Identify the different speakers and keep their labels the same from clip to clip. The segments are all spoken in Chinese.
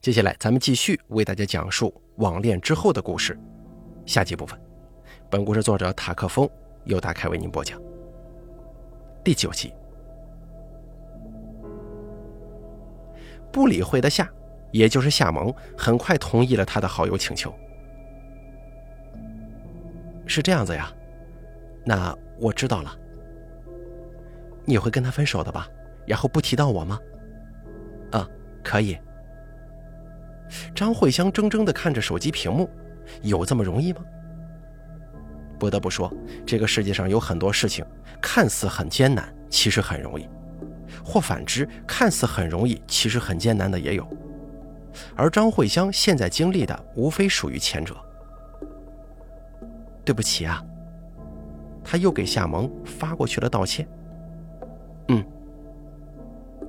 Speaker 1: 接下来咱们继续为大家讲述网恋之后的故事，下集部分。本故事作者塔克风由大凯为您播讲。第九集，不理会的夏，也就是夏萌，很快同意了他的好友请求。是这样子呀，那我知道了。你会跟他分手的吧？然后不提到我吗？啊，可以。张慧香怔怔地看着手机屏幕，有这么容易吗？不得不说，这个世界上有很多事情看似很艰难，其实很容易；或反之，看似很容易，其实很艰难的也有。而张慧香现在经历的，无非属于前者。对不起啊，他又给夏萌发过去了道歉。嗯，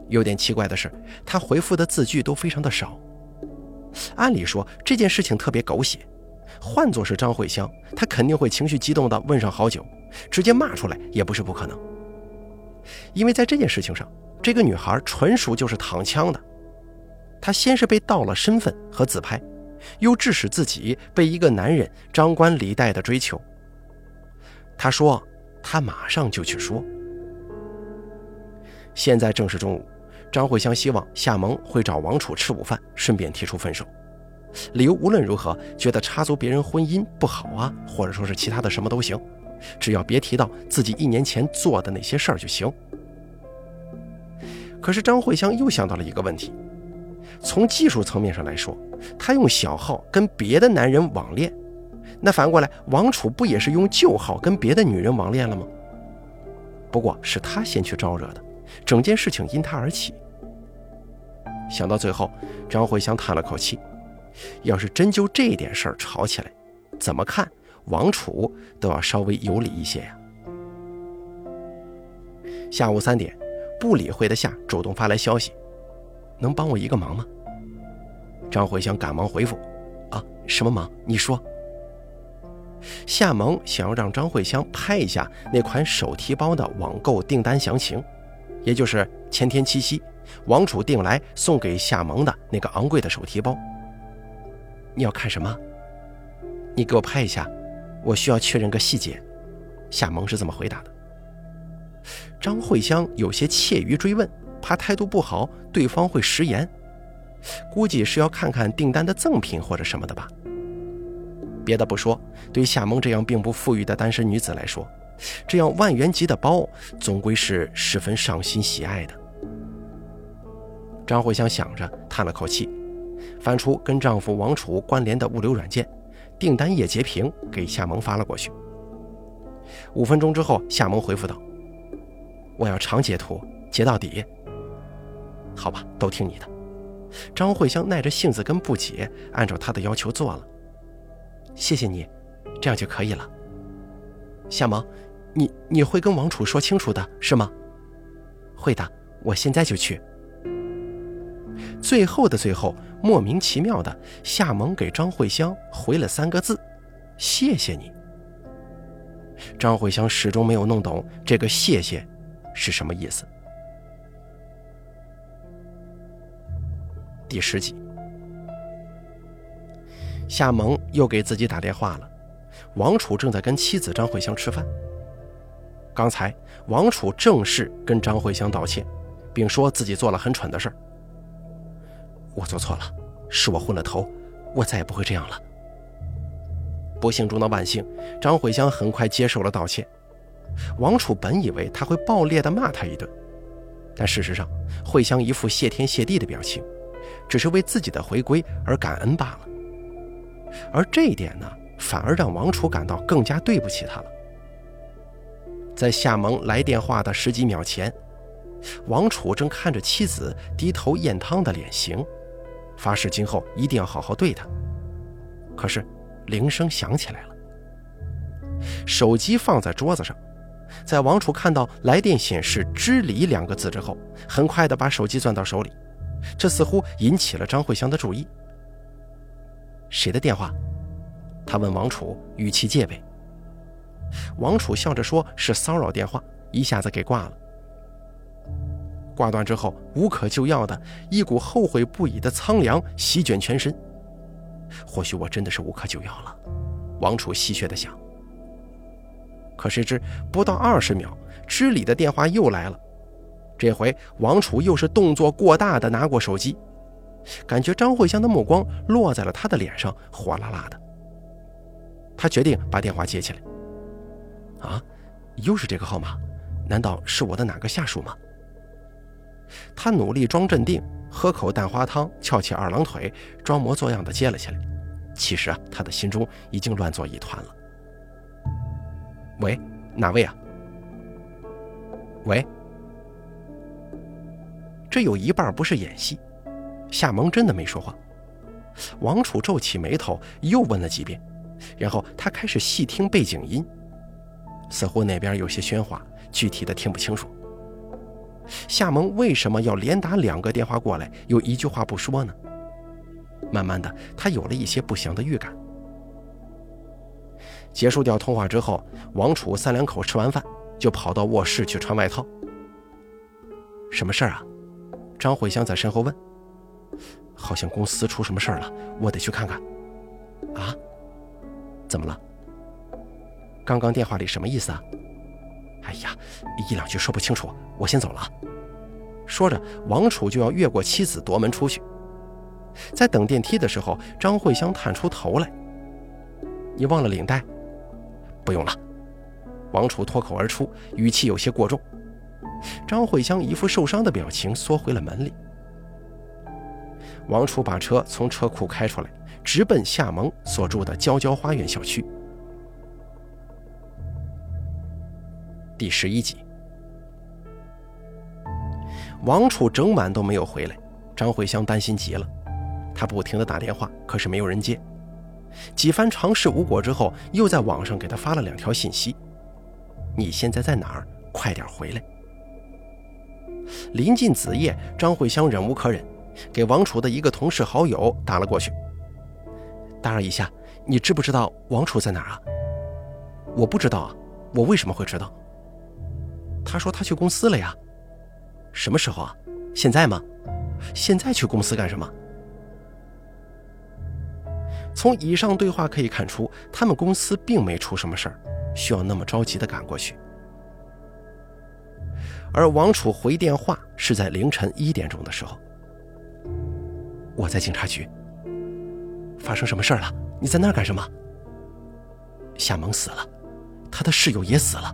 Speaker 1: 有点奇怪的是，他回复的字句都非常的少。按理说这件事情特别狗血，换作是张慧香，她肯定会情绪激动的问上好久，直接骂出来也不是不可能。因为在这件事情上，这个女孩纯属就是躺枪的。她先是被盗了身份和自拍，又致使自己被一个男人张冠李戴的追求。她说：“她马上就去说。”现在正是中午。张慧香希望夏萌会找王楚吃午饭，顺便提出分手。理由无论如何，觉得插足别人婚姻不好啊，或者说是其他的什么都行，只要别提到自己一年前做的那些事儿就行。可是张慧香又想到了一个问题：从技术层面上来说，她用小号跟别的男人网恋，那反过来王楚不也是用旧号跟别的女人网恋了吗？不过是他先去招惹的。整件事情因他而起。想到最后，张慧香叹了口气：“要是真就这点事儿吵起来，怎么看王楚都要稍微有理一些呀。”下午三点，不理会的夏主动发来消息：“能帮我一个忙吗？”张慧香赶忙回复：“啊，什么忙？你说。”夏萌想要让张慧香拍一下那款手提包的网购订单详情。也就是前天七夕，王楚订来送给夏萌的那个昂贵的手提包。你要看什么？你给我拍一下，我需要确认个细节。夏萌是这么回答的。张慧香有些怯于追问，怕态度不好，对方会食言。估计是要看看订单的赠品或者什么的吧。别的不说，对夏萌这样并不富裕的单身女子来说。这样万元级的包，总归是十分上心喜爱的。张慧香想着，叹了口气，翻出跟丈夫王楚关联的物流软件，订单页截屏给夏萌发了过去。五分钟之后，夏萌回复道：“我要长截图，截到底。”好吧，都听你的。张慧香耐着性子跟不解，按照他的要求做了。谢谢你，这样就可以了。夏萌。你你会跟王楚说清楚的是吗？会的，我现在就去。最后的最后，莫名其妙的，夏萌给张慧香回了三个字：“谢谢你。”张慧香始终没有弄懂这个“谢谢”是什么意思。第十集，夏萌又给自己打电话了，王楚正在跟妻子张慧香吃饭。刚才王楚正式跟张慧香道歉，并说自己做了很蠢的事儿。我做错了，是我昏了头，我再也不会这样了。不幸中的万幸，张慧香很快接受了道歉。王楚本以为他会爆裂的骂他一顿，但事实上，慧香一副谢天谢地的表情，只是为自己的回归而感恩罢了。而这一点呢，反而让王楚感到更加对不起他了。在夏萌来电话的十几秒前，王楚正看着妻子低头咽汤的脸型，发誓今后一定要好好对她。可是，铃声响起来了。手机放在桌子上，在王楚看到来电显示“知礼”两个字之后，很快的把手机攥到手里，这似乎引起了张慧香的注意。谁的电话？他问王楚，语气戒备。王楚笑着说：“是骚扰电话。”一下子给挂了。挂断之后无可救药的一股后悔不已的苍凉席卷全身。或许我真的是无可救药了，王楚戏谑地想。可谁知不到二十秒，知礼的电话又来了。这回王楚又是动作过大的拿过手机，感觉张慧香的目光落在了他的脸上，火辣辣的。他决定把电话接起来。啊，又是这个号码？难道是我的哪个下属吗？他努力装镇定，喝口蛋花汤，翘起二郎腿，装模作样的接了起来。其实啊，他的心中已经乱作一团了。喂，哪位啊？喂，这有一半不是演戏，夏萌真的没说话。王楚皱起眉头，又问了几遍，然后他开始细听背景音，似乎那边有些喧哗，具体的听不清楚。夏萌为什么要连打两个电话过来，又一句话不说呢？慢慢的，他有了一些不祥的预感。结束掉通话之后，王楚三两口吃完饭，就跑到卧室去穿外套。什么事儿啊？张慧香在身后问。好像公司出什么事儿了，我得去看看。啊？怎么了？刚刚电话里什么意思啊？哎呀，一两句说不清楚，我先走了。说着，王楚就要越过妻子夺门出去。在等电梯的时候，张慧香探出头来：“你忘了领带？”不用了，王楚脱口而出，语气有些过重。张慧香一副受伤的表情，缩回了门里。王楚把车从车库开出来，直奔夏萌所住的娇娇花园小区。第十一集，王楚整晚都没有回来，张慧香担心极了，她不停的打电话，可是没有人接。几番尝试无果之后，又在网上给他发了两条信息：“你现在在哪儿？快点回来！”临近子夜，张慧香忍无可忍，给王楚的一个同事好友打了过去：“打扰一下，你知不知道王楚在哪儿啊？”“我不知道啊，我为什么会知道？”他说他去公司了呀。“什么时候啊？现在吗？现在去公司干什么？”从以上对话可以看出，他们公司并没出什么事儿，需要那么着急的赶过去。而王楚回电话是在凌晨一点钟的时候。我在警察局。发生什么事儿了？你在那儿干什么？夏萌死了，他的室友也死了。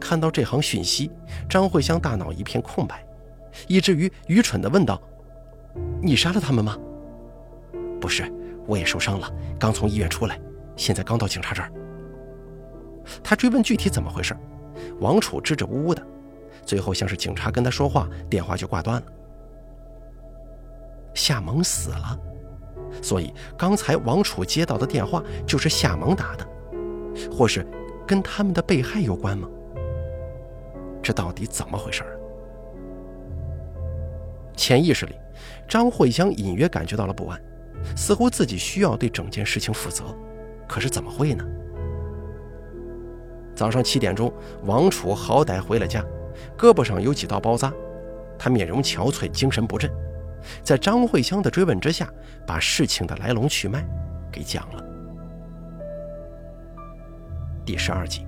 Speaker 1: 看到这行讯息，张慧香大脑一片空白，以至于愚蠢的问道：“你杀了他们吗？”不是，我也受伤了，刚从医院出来，现在刚到警察这儿。他追问具体怎么回事，王楚支支吾吾的，最后像是警察跟他说话，电话就挂断了。夏萌死了，所以刚才王楚接到的电话就是夏萌打的，或是跟他们的被害有关吗？这到底怎么回事？潜意识里，张慧香隐约感觉到了不安。似乎自己需要对整件事情负责，可是怎么会呢？早上七点钟，王楚好歹回了家，胳膊上有几道包扎，他面容憔悴，精神不振。在张慧香的追问之下，把事情的来龙去脉给讲了。第十二集，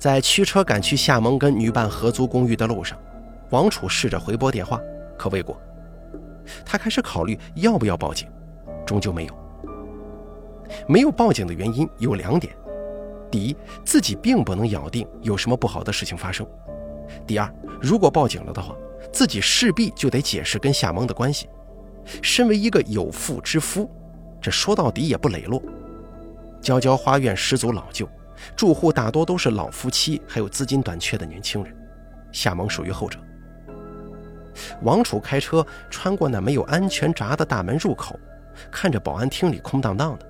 Speaker 1: 在驱车赶去厦门跟女伴合租公寓的路上，王楚试着回拨电话，可未果。他开始考虑要不要报警，终究没有。没有报警的原因有两点：第一，自己并不能咬定有什么不好的事情发生；第二，如果报警了的话，自己势必就得解释跟夏萌的关系。身为一个有妇之夫，这说到底也不磊落。娇娇花苑十足老旧，住户大多都是老夫妻，还有资金短缺的年轻人。夏萌属于后者。王楚开车穿过那没有安全闸的大门入口，看着保安厅里空荡荡的。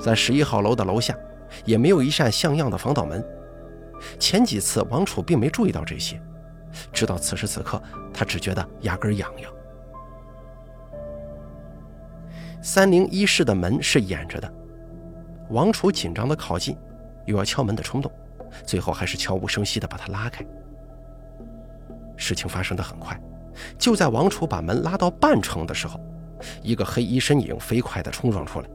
Speaker 1: 在十一号楼的楼下，也没有一扇像样的防盗门。前几次王楚并没注意到这些，直到此时此刻，他只觉得牙根痒痒。三零一室的门是掩着的，王楚紧张的靠近，有要敲门的冲动，最后还是悄无声息地把他拉开。事情发生的很快，就在王楚把门拉到半程的时候，一个黑衣身影飞快地冲撞出来。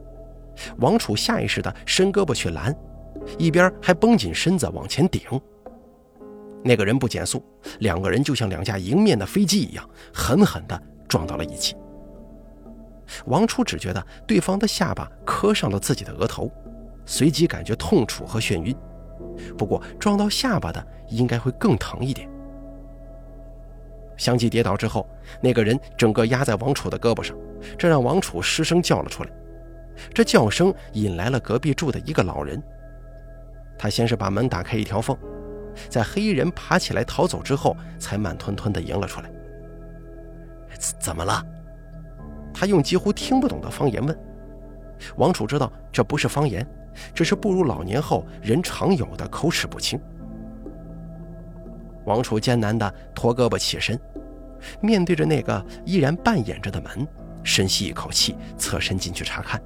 Speaker 1: 王楚下意识地伸胳膊去拦，一边还绷紧身子往前顶。那个人不减速，两个人就像两架迎面的飞机一样，狠狠地撞到了一起。王楚只觉得对方的下巴磕上了自己的额头，随即感觉痛楚和眩晕。不过撞到下巴的应该会更疼一点。相继跌倒之后，那个人整个压在王楚的胳膊上，这让王楚失声叫了出来。这叫声引来了隔壁住的一个老人。他先是把门打开一条缝，在黑衣人爬起来逃走之后，才慢吞吞地迎了出来。怎么了？他用几乎听不懂的方言问。王楚知道这不是方言，这是步入老年后人常有的口齿不清。王楚艰难地驼胳膊起身，面对着那个依然半掩着的门，深吸一口气，侧身进去查看。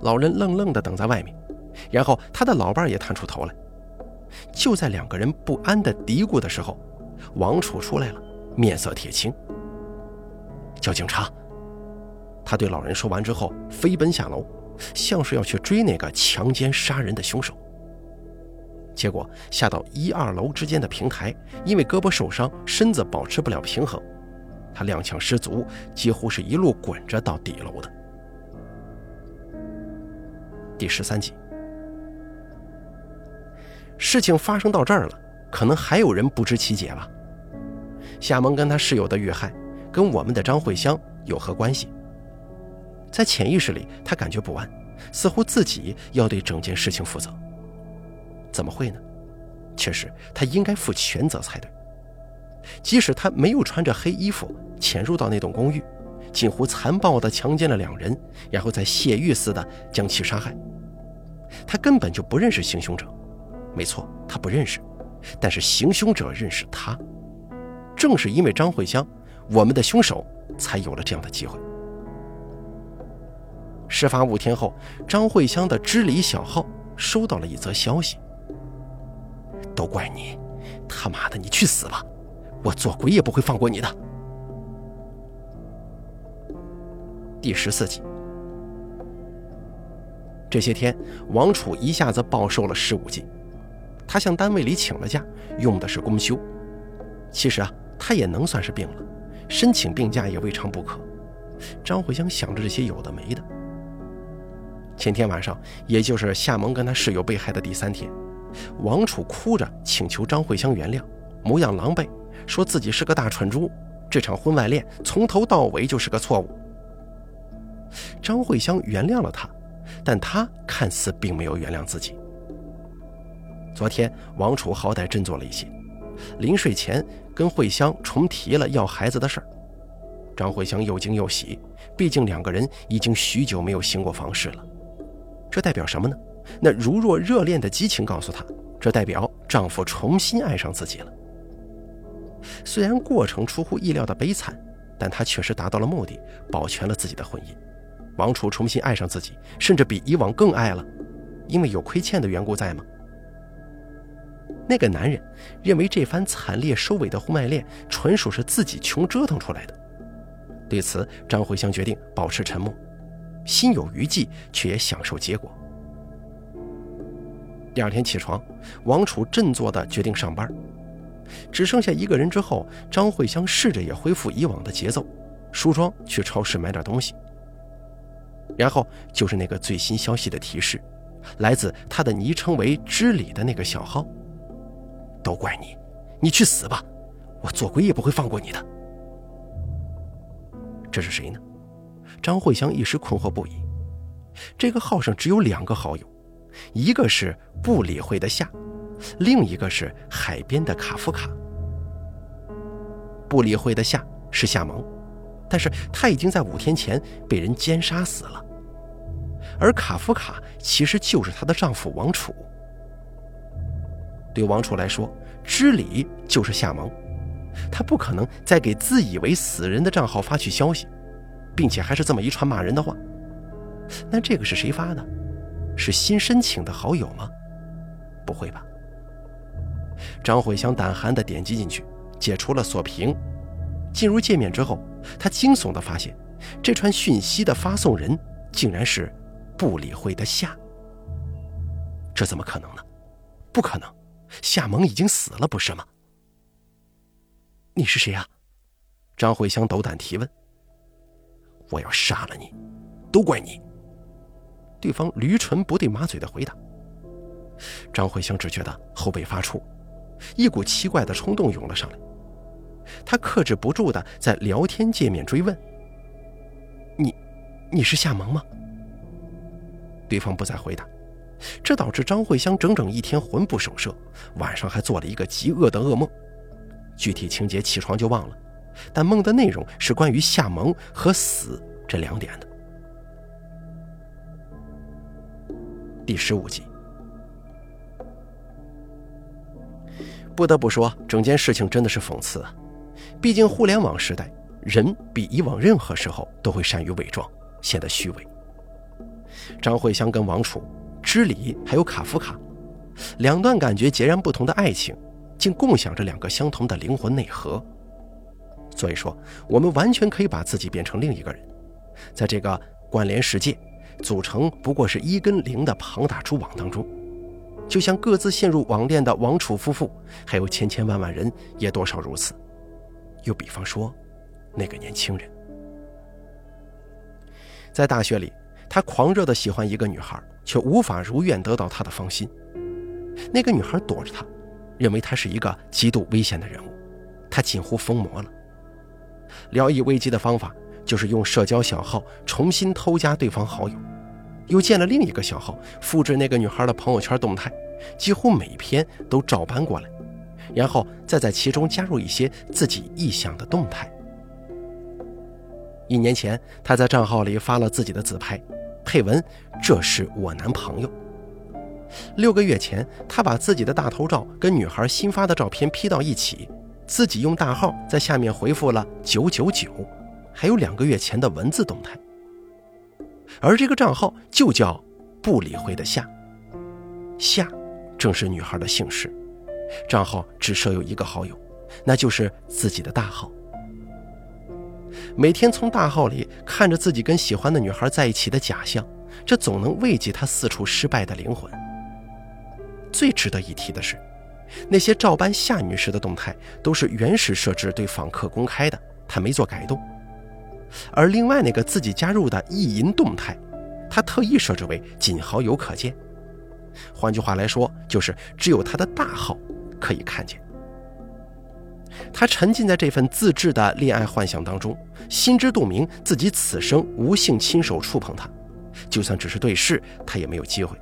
Speaker 1: 老人愣愣地等在外面，然后他的老伴也探出头来。就在两个人不安地嘀咕的时候，王楚出来了，面色铁青。叫警察！他对老人说完之后，飞奔下楼，像是要去追那个强奸杀人的凶手。结果下到一二楼之间的平台，因为胳膊受伤，身子保持不了平衡，他踉跄失足，几乎是一路滚着到底楼的。第十三集，事情发生到这儿了，可能还有人不知其解吧？夏萌跟他室友的遇害，跟我们的张慧香有何关系？在潜意识里，他感觉不安，似乎自己要对整件事情负责。怎么会呢？确实，他应该负全责才对。即使他没有穿着黑衣服潜入到那栋公寓。近乎残暴地强奸了两人，然后再泄欲似的将其杀害。他根本就不认识行凶者，没错，他不认识。但是行凶者认识他。正是因为张慧香，我们的凶手才有了这样的机会。事发五天后，张慧香的知里小号收到了一则消息：“都怪你，他妈的，你去死吧！我做鬼也不会放过你的。”第十四集，这些天，王楚一下子暴瘦了十五斤。他向单位里请了假，用的是公休。其实啊，他也能算是病了，申请病假也未尝不可。张慧香想着这些有的没的。前天晚上，也就是夏萌跟他室友被害的第三天，王楚哭着请求张慧香原谅，模样狼狈，说自己是个大蠢猪，这场婚外恋从头到尾就是个错误。张慧香原谅了他，但他看似并没有原谅自己。昨天王楚好歹振作了一些，临睡前跟慧香重提了要孩子的事儿。张慧香又惊又喜，毕竟两个人已经许久没有行过房事了。这代表什么呢？那如若热恋的激情告诉她，这代表丈夫重新爱上自己了。虽然过程出乎意料的悲惨，但她确实达到了目的，保全了自己的婚姻。王楚重新爱上自己，甚至比以往更爱了，因为有亏欠的缘故在吗？那个男人认为这番惨烈收尾的婚外恋纯属是自己穷折腾出来的。对此，张慧香决定保持沉默，心有余悸，却也享受结果。第二天起床，王楚振作地决定上班，只剩下一个人之后，张慧香试着也恢复以往的节奏，梳妆去超市买点东西。然后就是那个最新消息的提示，来自他的昵称为“知礼”的那个小号。都怪你，你去死吧！我做鬼也不会放过你的。这是谁呢？张慧香一时困惑不已。这个号上只有两个好友，一个是不理会的夏，另一个是海边的卡夫卡。不理会的夏是夏萌。但是他已经在五天前被人奸杀死了，而卡夫卡其实就是她的丈夫王楚。对王楚来说，知礼就是夏萌，他不可能再给自以为死人的账号发去消息，并且还是这么一串骂人的话。那这个是谁发的？是新申请的好友吗？不会吧，张慧香胆寒地点击进去，解除了锁屏。进入界面之后，他惊悚地发现，这串讯息的发送人竟然是不理会的夏。这怎么可能呢？不可能，夏萌已经死了，不是吗？你是谁呀？张慧香斗胆提问。我要杀了你，都怪你。对方驴唇不对马嘴的回答。张慧香只觉得后背发怵，一股奇怪的冲动涌了上来。他克制不住的在聊天界面追问：“你，你是夏萌吗？”对方不再回答，这导致张慧香整整一天魂不守舍，晚上还做了一个极恶的噩梦。具体情节起床就忘了，但梦的内容是关于夏萌和死这两点的。第十五集。不得不说，整件事情真的是讽刺啊！毕竟互联网时代，人比以往任何时候都会善于伪装，显得虚伪。张慧香跟王楚、知礼还有卡夫卡，两段感觉截然不同的爱情，竟共享着两个相同的灵魂内核。所以说，我们完全可以把自己变成另一个人，在这个关联世界，组成不过是一跟零的庞大蛛网当中。就像各自陷入网恋的王楚夫妇，还有千千万万人也多少如此。又比方说，那个年轻人，在大学里，他狂热的喜欢一个女孩，却无法如愿得到她的芳心。那个女孩躲着他，认为他是一个极度危险的人物，他近乎疯魔了。聊以危机的方法，就是用社交小号重新偷加对方好友。又建了另一个小号，复制那个女孩的朋友圈动态，几乎每篇都照搬过来，然后再在其中加入一些自己臆想的动态。一年前，他在账号里发了自己的自拍，配文：“这是我男朋友。”六个月前，他把自己的大头照跟女孩新发的照片 P 到一起，自己用大号在下面回复了“九九九”，还有两个月前的文字动态。而这个账号就叫“不理会的夏”，夏正是女孩的姓氏。账号只设有一个好友，那就是自己的大号。每天从大号里看着自己跟喜欢的女孩在一起的假象，这总能慰藉他四处失败的灵魂。最值得一提的是，那些照搬夏女士的动态都是原始设置对访客公开的，他没做改动。而另外那个自己加入的意淫动态，他特意设置为仅好友可见。换句话来说，就是只有他的大号可以看见。他沉浸在这份自制的恋爱幻想当中，心知肚明自己此生无幸亲手触碰她，就算只是对视，他也没有机会。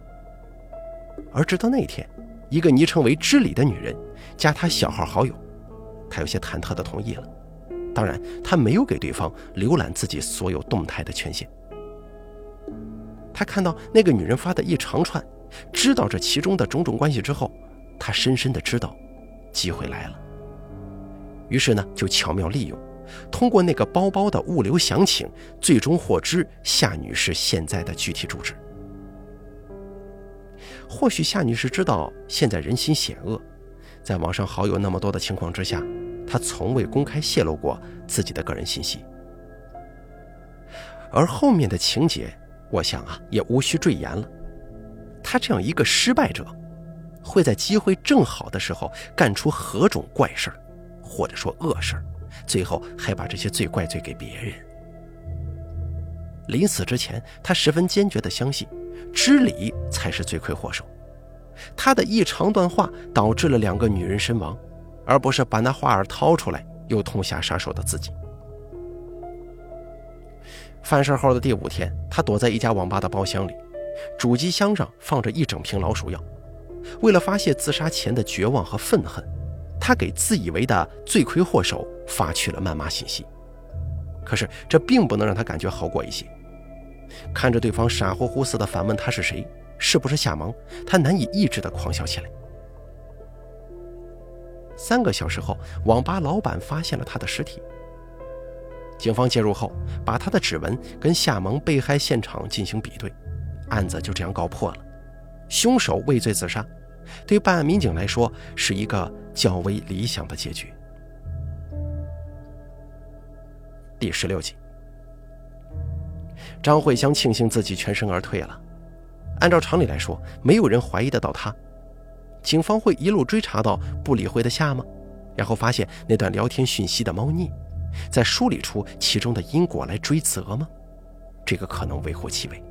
Speaker 1: 而直到那天，一个昵称为“知礼”的女人加他小号好友，他有些忐忑地同意了。当然，他没有给对方浏览自己所有动态的权限。他看到那个女人发的一长串，知道这其中的种种关系之后，他深深的知道，机会来了。于是呢，就巧妙利用，通过那个包包的物流详情，最终获知夏女士现在的具体住址。或许夏女士知道现在人心险恶，在网上好友那么多的情况之下。她从未公开泄露过自己的个人信息，而后面的情节，我想啊，也无需赘言了。他这样一个失败者，会在机会正好的时候干出何种怪事儿，或者说恶事儿，最后还把这些罪怪罪给别人。临死之前，他十分坚决地相信，知礼才是罪魁祸首。他的一长段话导致了两个女人身亡。而不是把那话儿掏出来，又痛下杀手的自己。犯事后的第五天，他躲在一家网吧的包厢里，主机箱上放着一整瓶老鼠药。为了发泄自杀前的绝望和愤恨，他给自以为的罪魁祸首发去了谩骂信息。可是这并不能让他感觉好过一些。看着对方傻乎乎似的反问他是谁，是不是夏萌，他难以抑制的狂笑起来。三个小时后，网吧老板发现了他的尸体。警方介入后，把他的指纹跟夏萌被害现场进行比对，案子就这样告破了。凶手畏罪自杀，对办案民警来说是一个较为理想的结局。第十六集，张慧香庆幸自己全身而退了。按照常理来说，没有人怀疑得到他。警方会一路追查到不理会的夏吗？然后发现那段聊天讯息的猫腻，再梳理出其中的因果来追责吗？这个可能微乎其微。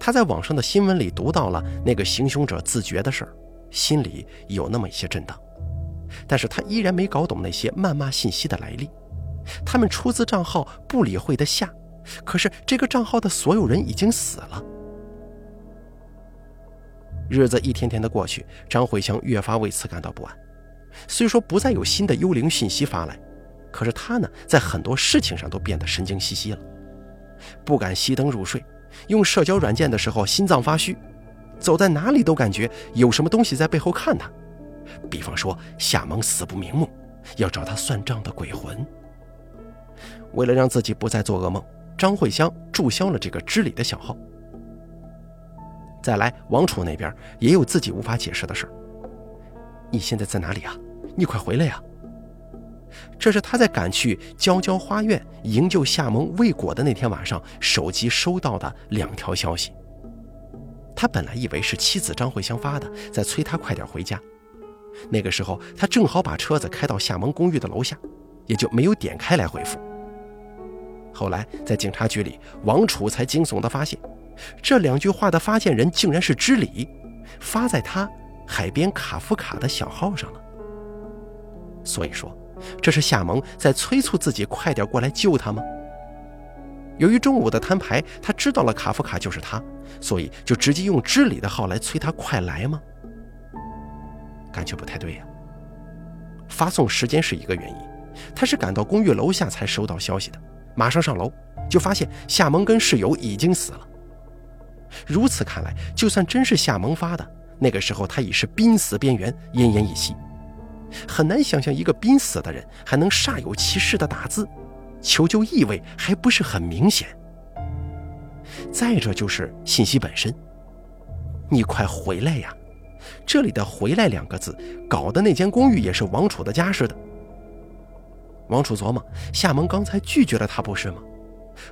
Speaker 1: 他在网上的新闻里读到了那个行凶者自觉的事儿，心里有那么一些震荡，但是他依然没搞懂那些谩骂信息的来历。他们出自账号不理会的夏，可是这个账号的所有人已经死了。日子一天天的过去，张慧香越发为此感到不安。虽说不再有新的幽灵讯息发来，可是她呢，在很多事情上都变得神经兮兮了，不敢熄灯入睡，用社交软件的时候心脏发虚，走在哪里都感觉有什么东西在背后看她。比方说夏萌死不瞑目，要找他算账的鬼魂。为了让自己不再做噩梦，张慧香注销了这个知理的小号。再来，王楚那边也有自己无法解释的事儿。你现在在哪里啊？你快回来呀！这是他在赶去娇娇花苑营救夏萌未果的那天晚上，手机收到的两条消息。他本来以为是妻子张慧香发的，在催他快点回家。那个时候，他正好把车子开到夏萌公寓的楼下，也就没有点开来回复。后来在警察局里，王楚才惊悚地发现。这两句话的发件人竟然是知礼，发在他海边卡夫卡的小号上了。所以说，这是夏萌在催促自己快点过来救他吗？由于中午的摊牌，他知道了卡夫卡就是他，所以就直接用知礼的号来催他快来吗？感觉不太对呀。发送时间是一个原因，他是赶到公寓楼下才收到消息的，马上上楼就发现夏萌跟室友已经死了。如此看来，就算真是夏萌发的，那个时候他已是濒死边缘，奄奄一息。很难想象一个濒死的人还能煞有其事的打字，求救意味还不是很明显。再者就是信息本身，你快回来呀！这里的“回来”两个字，搞得那间公寓也是王楚的家似的。王楚琢磨，夏萌刚才拒绝了他，不是吗？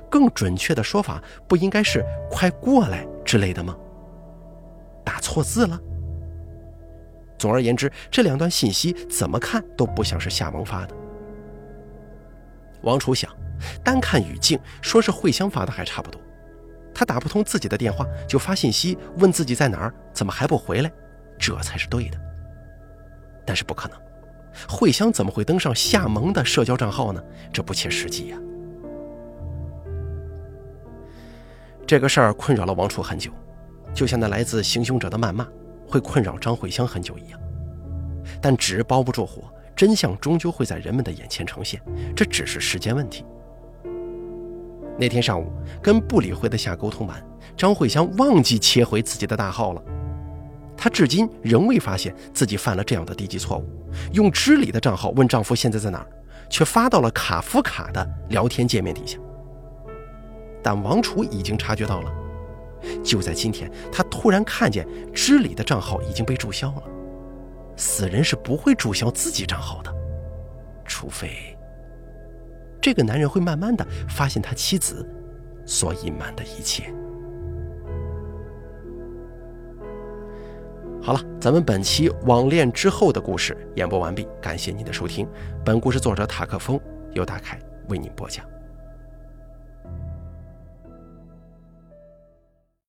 Speaker 1: 更准确的说法，不应该是“快过来”之类的吗？打错字了。总而言之，这两段信息怎么看都不像是夏萌发的。王楚想，单看语境，说是慧香发的还差不多。他打不通自己的电话，就发信息问自己在哪儿，怎么还不回来，这才是对的。但是不可能，慧香怎么会登上夏萌的社交账号呢？这不切实际呀。这个事儿困扰了王楚很久，就像那来自行凶者的谩骂会困扰张慧香很久一样。但纸包不住火，真相终究会在人们的眼前呈现，这只是时间问题。那天上午跟不理会的夏沟通完，张慧香忘记切回自己的大号了。她至今仍未发现自己犯了这样的低级错误，用知里的账号问丈夫现在在哪儿，却发到了卡夫卡的聊天界面底下。但王楚已经察觉到了，就在今天，他突然看见知里的账号已经被注销了。死人是不会注销自己账号的，除非这个男人会慢慢的发现他妻子所隐瞒的一切。好了，咱们本期网恋之后的故事演播完毕，感谢您的收听。本故事作者塔克风由大凯为您播讲。